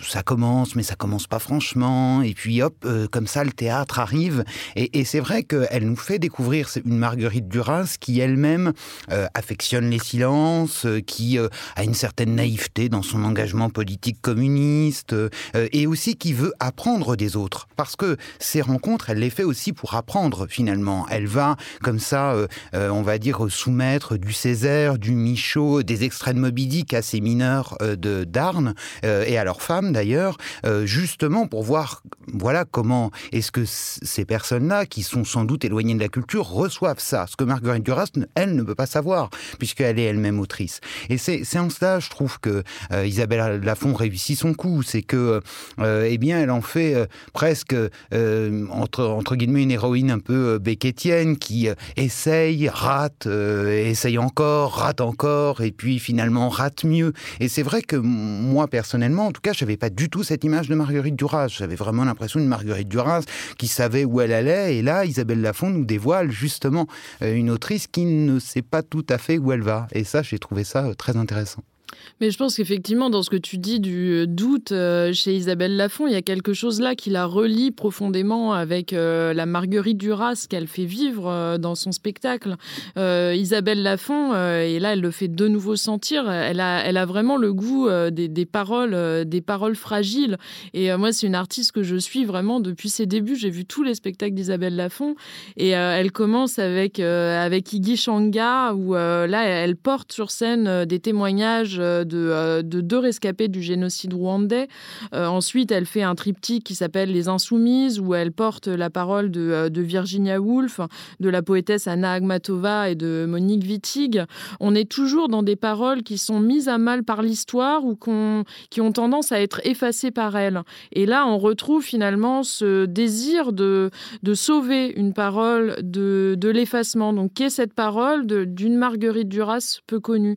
ça commence, mais ça commence pas franchement, et puis hop, euh, comme ça, le théâtre arrive. Et, c'est vrai qu'elle nous fait découvrir une Marguerite Duras qui elle-même euh, affectionne les silences, euh, qui a une certaine naïveté dans son engagement politique communiste, et aussi qui veut apprendre des autres. Parce que ces rencontres, elle les fait aussi pour apprendre finalement. Elle va comme ça, on va dire, soumettre du Césaire, du Michaud, des extraits de Moby Dick à ces mineurs de d'Arnes, et à leurs femmes d'ailleurs, justement pour voir voilà comment est-ce que ces personnes-là, qui sont sans doute éloignées de la culture, reçoivent ça. Ce que Marguerite Duras, elle, ne peut pas savoir, puisqu'elle est elle-même autrice. Et c'est en cela, je trouve, que euh, Isabelle Lafont réussit son coup. C'est que, euh, eh bien, elle en fait euh, presque, entre, entre guillemets, une héroïne un peu béquetienne qui essaye, rate, essaye encore, rate encore, et puis finalement rate mieux. Et c'est vrai que moi, personnellement, en tout cas, je n'avais pas du tout cette image de Marguerite Duras j'avais vraiment l'impression d'une Marguerite Duras qui savait où elle allait. Et là, Isabelle Lafont nous dévoile justement euh, une autrice qui ne sait pas tout à fait où elle va. Et ça, j'ai trouvé ça euh, très intéressant. Mais je pense qu'effectivement, dans ce que tu dis du euh, doute euh, chez Isabelle Lafont, il y a quelque chose là qui la relie profondément avec euh, la Marguerite Duras qu'elle fait vivre dans son spectacle. Isabelle Lafont, et là, elle le fait de nouveau sentir, elle a, elle a vraiment le goût des, des, paroles, des paroles fragiles. Et moi, c'est une artiste que je suis vraiment depuis ses débuts. J'ai vu tous les spectacles d'Isabelle Lafont. Et elle commence avec, avec Iggy Shanga, où là, elle porte sur scène des témoignages euh, de, deux rescapés du génocide rwandais. Euh, ensuite, elle fait un triptyque qui s'appelle Les Insoumises, où elle porte la parole de, euh, Virginia Woolf, de la poétesse Anna Agmatova et de Monique Wittig. On est toujours dans des paroles qui sont mises à mal par l'histoire ou qui ont tendance à être effacées par elle. Et là, on retrouve finalement ce désir de, de sauver une parole de, de l'effacement. Donc, qu'est cette parole d'une Marguerite Duras peu connue?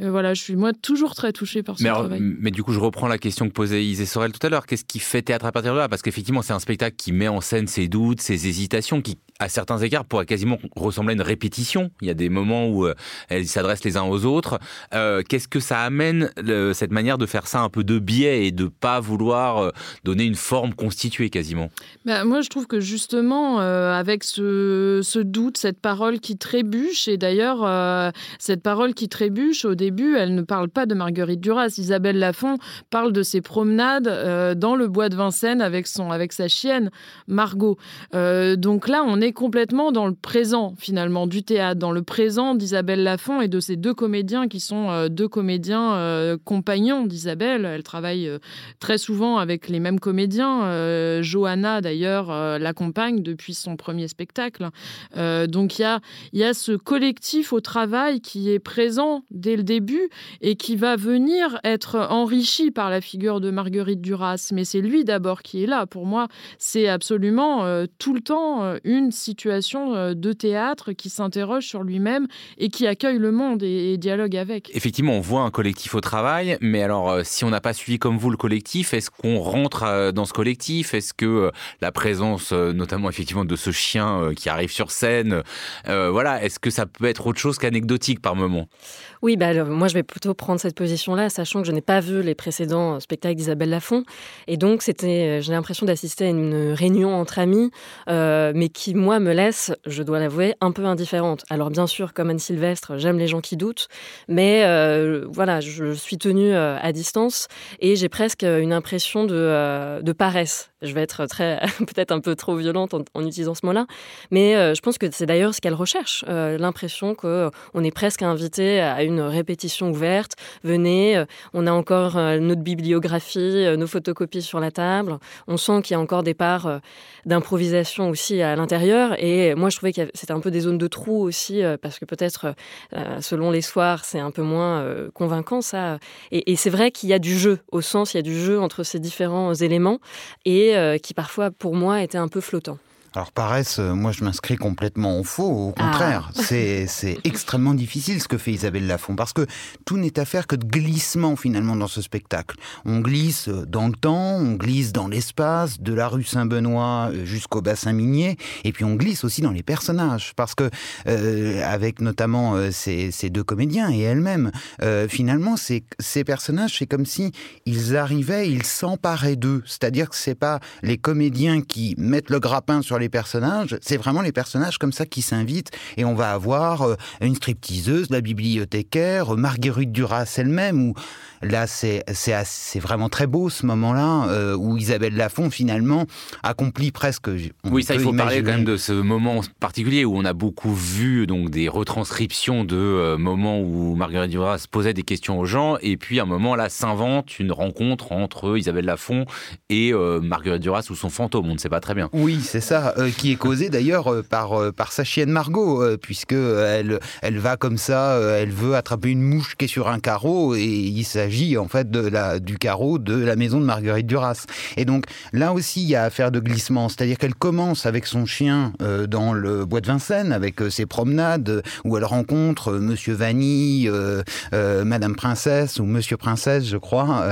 Euh, voilà, je suis moi toujours très touchée par ce mais travail. Mais du coup, je reprends la question que posait Isée Sorel tout à l'heure. Qu'est-ce qui fait théâtre à partir de là? Parce qu'effectivement, c'est un spectacle qui met en scène ses doutes, ses hésitations, qui à certains égards, pourrait quasiment ressembler à une répétition. Il y a des moments où euh, elles s'adressent les uns aux autres. Euh, qu'est-ce que ça amène, cette manière de faire ça un peu de biais et de pas vouloir donner une forme constituée quasiment? Bah, Moi, je trouve que justement, avec ce, ce, doute, cette parole qui trébuche, et d'ailleurs, cette parole qui trébuche, au début, elle ne parle pas de Marguerite Duras. Isabelle Lafont parle de ses promenades dans le bois de Vincennes avec, son, avec sa chienne, Margot. donc là, on est complètement dans le présent, finalement, du théâtre, dans le présent d'Isabelle Lafont et de ces deux comédiens qui sont euh, deux comédiens euh, compagnons d'Isabelle. Elle travaille euh, très souvent avec les mêmes comédiens. Johanna, d'ailleurs, l'accompagne depuis son premier spectacle. donc il y a, y a ce collectif au travail qui est présent dès le début et qui va venir être enrichi par la figure de Marguerite Duras. Mais c'est lui d'abord qui est là. Pour moi, c'est absolument tout le temps une situation euh, de théâtre qui s'interroge sur lui-même et qui accueille le monde et, dialogue avec. Effectivement, on voit un collectif au travail, mais alors euh, si on n'a pas suivi comme vous le collectif, est-ce qu'on rentre euh, dans ce collectif? Est-ce que la présence, notamment effectivement de ce chien qui arrive sur scène, voilà, est-ce que ça peut être autre chose qu'anecdotique par moment? Oui, bah, moi je vais plutôt prendre cette position-là, sachant que je n'ai pas vu les précédents spectacles d'Isabelle Lafont, et donc c'était, j'ai l'impression d'assister à une réunion entre amis, mais qui moi me laisse, je dois l'avouer, un peu indifférente. Alors bien sûr, comme Anne Sylvestre, j'aime les gens qui doutent, mais euh, voilà, je suis tenue euh, à distance et j'ai presque une impression de, euh, de paresse. Je vais être très, peut-être un peu trop violente en, utilisant ce mot-là, mais je pense que c'est d'ailleurs ce qu'elle recherche, l'impression qu'on est presque invité à une répétition ouverte. Venez, on a encore notre bibliographie, nos photocopies sur la table. On sent qu'il y a encore des parts d'improvisation aussi à l'intérieur et moi, je trouvais que c'était un peu des zones de trou aussi, euh, parce que peut-être, euh, selon les soirs, c'est un peu moins euh, convaincant, ça. Et, c'est vrai qu'il y a du jeu, au sens, il y a du jeu entre ces différents éléments, et qui parfois, pour moi, était un peu flottant. Alors paresse, euh, moi je m'inscris complètement au faux, au ah. contraire. C'est extrêmement difficile ce que fait Isabelle Lafont, parce que tout n'est affaire que de glissement finalement dans ce spectacle. On glisse dans le temps, on glisse dans l'espace, de la rue Saint-Benoît euh, jusqu'au bassin minier, et puis on glisse aussi dans les personnages, parce que euh, avec notamment ces, deux comédiens et elle-même, finalement ces, ces personnages, c'est comme si ils arrivaient, ils s'emparaient d'eux. C'est-à-dire que c'est pas les comédiens qui mettent le grappin sur les personnages, c'est vraiment les personnages comme ça qui s'invitent. Et on va avoir euh, une stripteaseuse, la bibliothécaire, Marguerite Duras elle-même, où là c'est vraiment très beau ce moment-là, euh, où Isabelle Lafont finalement accomplit presque... Oui, ça il faut parler quand même de ce moment particulier où on a beaucoup vu donc des retranscriptions de euh, moments où Marguerite Duras posait des questions aux gens et puis à un moment là s'invente une rencontre entre Isabelle Lafont et Marguerite Duras ou son fantôme, on ne sait pas très bien. Oui, c'est ça. Euh, qui est causée d'ailleurs euh, par, euh, par sa chienne Margot, puisque elle, elle va comme ça, elle veut attraper une mouche qui est sur un carreau, et il s'agit en fait de la, du carreau de la maison de Marguerite Duras. Et donc là aussi, il y a affaire de glissement, c'est-à-dire qu'elle commence avec son chien dans le bois de Vincennes, avec ses promenades, où elle rencontre Monsieur Vanille, Madame Princesse ou Monsieur Princesse, je crois,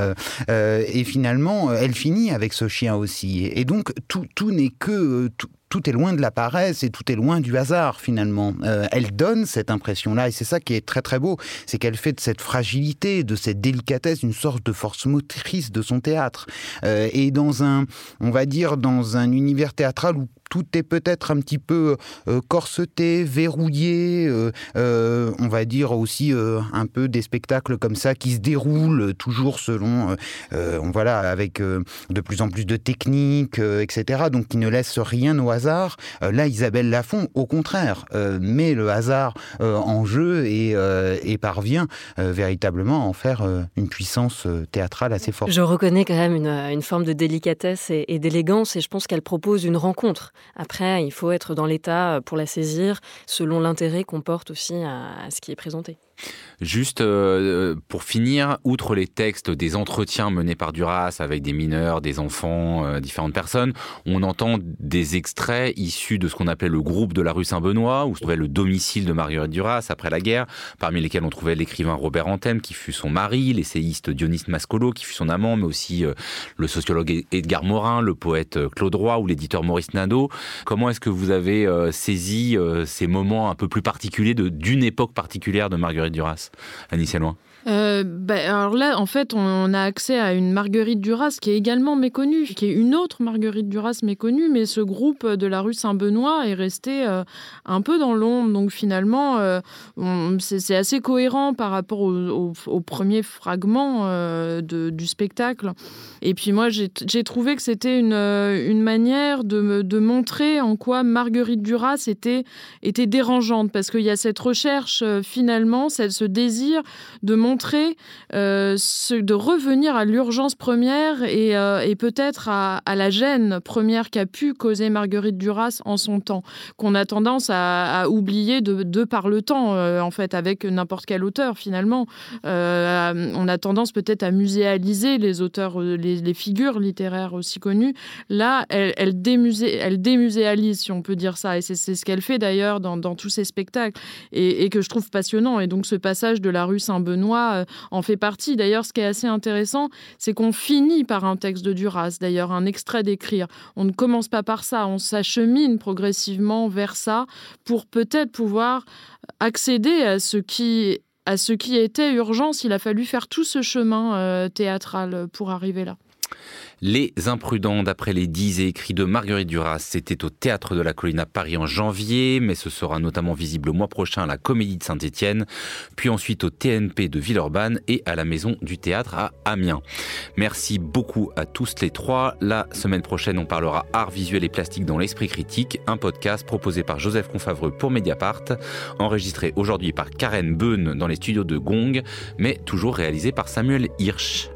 et finalement, elle finit avec ce chien aussi. Et donc tout, tout n'est que tout est loin de la paresse et tout est loin du hasard finalement. Euh, elle donne cette impression-là et c'est ça qui est très très beau, c'est qu'elle fait de cette fragilité, de cette délicatesse une sorte de force motrice de son théâtre. Euh, et dans un, on va dire, dans un univers théâtral où tout est peut-être un petit peu euh, corseté, verrouillé. Euh, euh, on va dire aussi un peu des spectacles comme ça qui se déroulent toujours selon, voilà, avec de plus en plus de techniques, etc. Donc qui ne laissent rien au hasard. là, Isabelle Lafont, au contraire, met le hasard en jeu et, parvient véritablement à en faire une puissance théâtrale assez forte. Je reconnais quand même une, forme de délicatesse et d'élégance et je pense qu'elle propose une rencontre après, il faut être dans l'état pour la saisir selon l'intérêt qu'on porte aussi à, ce qui est présenté. Juste euh, pour finir, outre les textes des entretiens menés par Duras avec des mineurs, des enfants, euh, différentes personnes, on entend des extraits issus de ce qu'on appelait le groupe de la rue Saint-Benoît, où se trouvait le domicile de Marguerite Duras après la guerre, parmi lesquels on trouvait l'écrivain Robert Anthem, qui fut son mari, l'essayiste Dionys Mascolo, qui fut son amant, mais aussi euh, le sociologue Edgar Morin, le poète Claude Roy ou l'éditeur Maurice Nadeau. Comment est-ce que vous avez saisi ces moments un peu plus particuliers d'une époque particulière de Marguerite Duras Annie loin euh, bah, alors là, en fait, on a accès à une Marguerite Duras qui est également méconnue, qui est une autre Marguerite Duras méconnue, mais ce groupe de la rue Saint-Benoît est resté euh, un peu dans l'ombre. Donc finalement, euh, c'est assez cohérent par rapport au, premier fragment du spectacle. Et puis moi, j'ai trouvé que c'était une, manière de, de, montrer en quoi Marguerite Duras était, était dérangeante, parce qu'il y a cette recherche finalement, ce désir de montrer euh, de revenir à l'urgence première et, euh, peut-être à, la gêne première qu'a pu causer Marguerite Duras en son temps, qu'on a tendance à, oublier de, par le temps, euh, en fait, avec n'importe quel auteur finalement. on a tendance peut-être à muséaliser les auteurs, les, figures littéraires aussi connues. Là, elle, elle, démuséalise, si on peut dire ça, et c'est ce qu'elle fait d'ailleurs dans, tous ses spectacles, et que je trouve passionnant. Et donc ce passage de la rue Saint-Benoît euh, en fait partie. D'ailleurs, ce qui est assez intéressant, c'est qu'on finit par un texte de Duras, d'ailleurs, un extrait d'écrire. On ne commence pas par ça, on s'achemine progressivement vers ça pour peut-être pouvoir accéder à ce qui à ce qui était urgence. Il a fallu faire tout ce chemin euh, théâtral pour arriver là. Les Imprudents, d'après les dix écrits de Marguerite Duras, c'était au Théâtre de la Colline à Paris en janvier, mais ce sera notamment visible le mois prochain à la Comédie de Saint-Étienne, puis ensuite au TNP de Villeurbanne et à la Maison du Théâtre à Amiens. Merci beaucoup à tous les trois. La semaine prochaine, on parlera art visuel et plastique dans l'esprit critique, un podcast proposé par Joseph Confavreux pour Mediapart, enregistré aujourd'hui par Karen Beun dans les studios de Gong, mais toujours réalisé par Samuel Hirsch.